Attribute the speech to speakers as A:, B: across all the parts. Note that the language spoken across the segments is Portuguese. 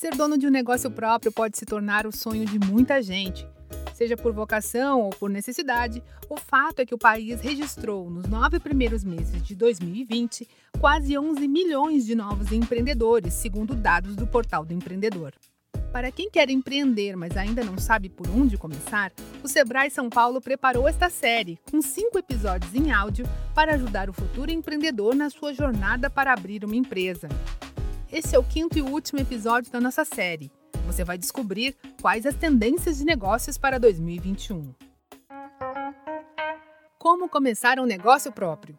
A: Ser dono de um negócio próprio pode se tornar o sonho de muita gente. Seja por vocação ou por necessidade, o fato é que o país registrou, nos nove primeiros meses de 2020, quase 11 milhões de novos empreendedores, segundo dados do Portal do Empreendedor. Para quem quer empreender, mas ainda não sabe por onde começar, o Sebrae São Paulo preparou esta série, com cinco episódios em áudio, para ajudar o futuro empreendedor na sua jornada para abrir uma empresa. Esse é o quinto e último episódio da nossa série. Você vai descobrir quais as tendências de negócios para 2021. Como começar um negócio próprio?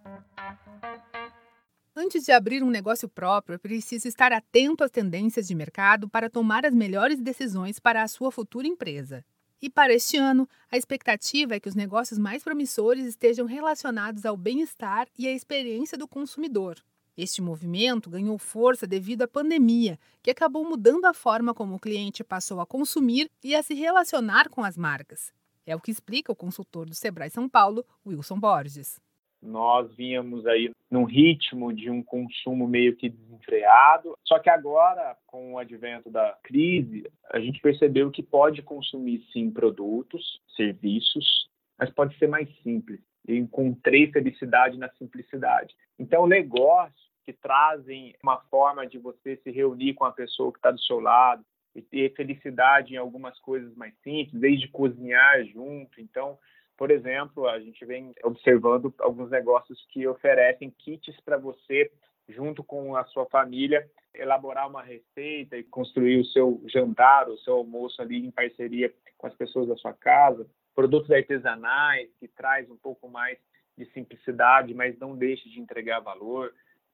A: Antes de abrir um negócio próprio, é preciso estar atento às tendências de mercado para tomar as melhores decisões para a sua futura empresa. E para este ano, a expectativa é que os negócios mais promissores estejam relacionados ao bem-estar e à experiência do consumidor. Este movimento ganhou força devido à pandemia, que acabou mudando a forma como o cliente passou a consumir e a se relacionar com as marcas. É o que explica o consultor do Sebrae São Paulo, Wilson Borges.
B: Nós vínhamos aí num ritmo de um consumo meio que desenfreado, só que agora, com o advento da crise, a gente percebeu que pode consumir sim produtos, serviços, mas pode ser mais simples. Eu encontrei felicidade na simplicidade. Então, negócio que trazem uma forma de você se reunir com a pessoa que está do seu lado e ter felicidade em algumas coisas mais simples, desde cozinhar junto. Então, por exemplo, a gente vem observando alguns negócios que oferecem kits para você, junto com a sua família, elaborar uma receita e construir o seu jantar, o seu almoço ali em parceria com as pessoas da sua casa. Produtos artesanais, que traz um pouco mais de simplicidade, mas não deixa de entregar valor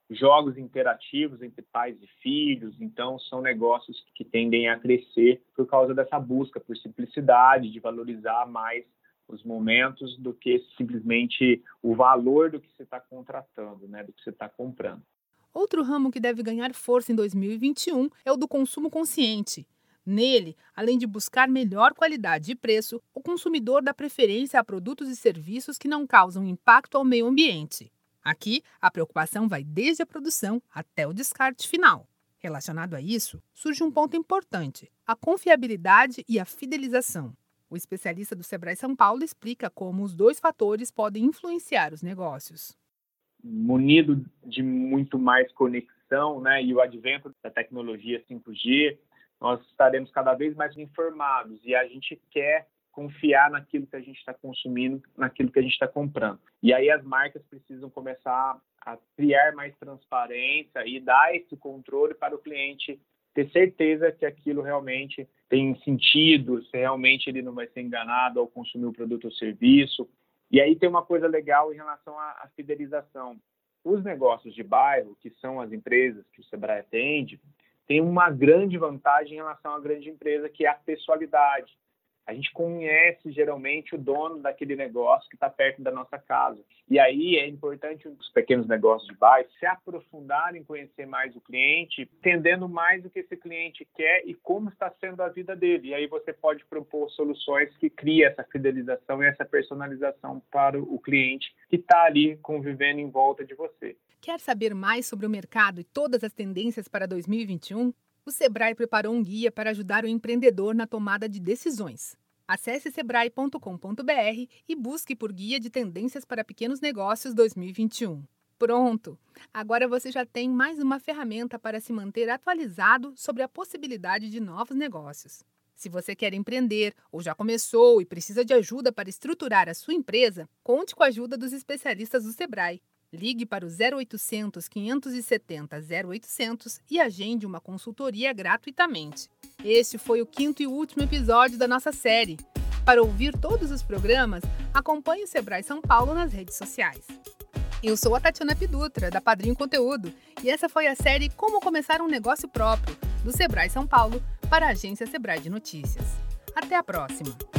B: jogos interativos entre pais e filhos, então são negócios que tendem a crescer por causa dessa busca por simplicidade, de valorizar mais os momentos do que simplesmente o valor do que você está contratando, né, do que você está comprando.
A: Outro ramo que deve ganhar força em 2021 é o do consumo consciente. Nele, além de buscar melhor qualidade e preço, o consumidor dá preferência a produtos e serviços que não causam impacto ao meio ambiente. Aqui, a preocupação vai desde a produção até o descarte final. Relacionado a isso, surge um ponto importante: a confiabilidade e a fidelização. O especialista do Sebrae São Paulo explica como os dois fatores podem influenciar os negócios.
B: Munido de muito mais conexão né, e o advento da tecnologia 5G, nós estaremos cada vez mais informados e a gente quer confiar naquilo que a gente está consumindo, naquilo que a gente está comprando. E aí as marcas precisam começar a criar mais transparência e dar esse controle para o cliente ter certeza que aquilo realmente tem sentido, se realmente ele não vai ser enganado ao consumir o produto ou serviço. E aí tem uma coisa legal em relação à, à fidelização. Os negócios de bairro, que são as empresas que o Sebrae atende, tem uma grande vantagem em relação à grande empresa, que é a pessoalidade a gente conhece geralmente o dono daquele negócio que está perto da nossa casa. E aí é importante os pequenos negócios de bairro se aprofundarem em conhecer mais o cliente, entendendo mais o que esse cliente quer e como está sendo a vida dele. E aí você pode propor soluções que criem essa fidelização e essa personalização para o cliente que está ali convivendo em volta de você.
A: Quer saber mais sobre o mercado e todas as tendências para 2021? O Sebrae preparou um guia para ajudar o empreendedor na tomada de decisões. Acesse sebrae.com.br e busque por Guia de Tendências para Pequenos Negócios 2021. Pronto! Agora você já tem mais uma ferramenta para se manter atualizado sobre a possibilidade de novos negócios. Se você quer empreender ou já começou e precisa de ajuda para estruturar a sua empresa, conte com a ajuda dos especialistas do Sebrae. Ligue para o 0800 570 0800 e agende uma consultoria gratuitamente. Este foi o quinto e último episódio da nossa série. Para ouvir todos os programas, acompanhe o Sebrae São Paulo nas redes sociais. Eu sou a Tatiana Pidutra, da Padrinho Conteúdo, e essa foi a série Como Começar um Negócio Próprio, do Sebrae São Paulo, para a agência Sebrae de Notícias. Até a próxima!